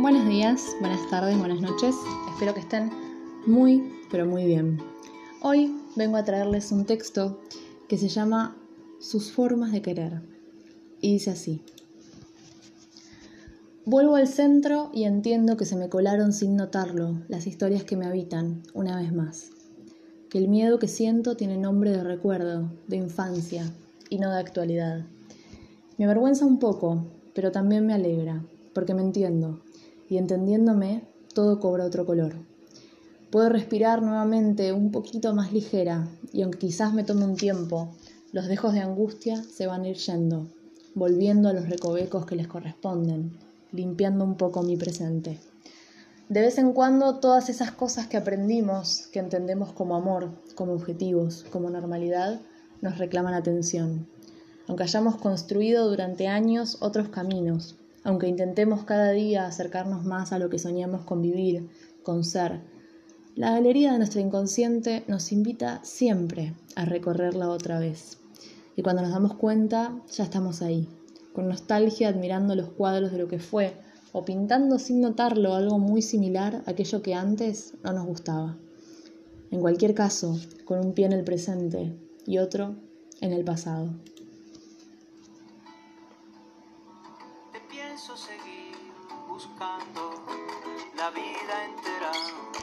Buenos días, buenas tardes, buenas noches. Espero que estén muy, pero muy bien. Hoy vengo a traerles un texto que se llama Sus formas de querer. Y dice así. Vuelvo al centro y entiendo que se me colaron sin notarlo las historias que me habitan, una vez más. Que el miedo que siento tiene nombre de recuerdo, de infancia y no de actualidad. Me avergüenza un poco, pero también me alegra, porque me entiendo y entendiéndome, todo cobra otro color. Puedo respirar nuevamente un poquito más ligera y aunque quizás me tome un tiempo, los dejos de angustia se van a ir yendo, volviendo a los recovecos que les corresponden, limpiando un poco mi presente. De vez en cuando todas esas cosas que aprendimos, que entendemos como amor, como objetivos, como normalidad, nos reclaman atención. Aunque hayamos construido durante años otros caminos, aunque intentemos cada día acercarnos más a lo que soñamos con vivir, con ser. La galería de nuestro inconsciente nos invita siempre a recorrerla otra vez. Y cuando nos damos cuenta, ya estamos ahí, con nostalgia admirando los cuadros de lo que fue, o pintando sin notarlo algo muy similar a aquello que antes no nos gustaba. En cualquier caso, con un pie en el presente y otro en el pasado. Pienso seguir buscando la vida entera.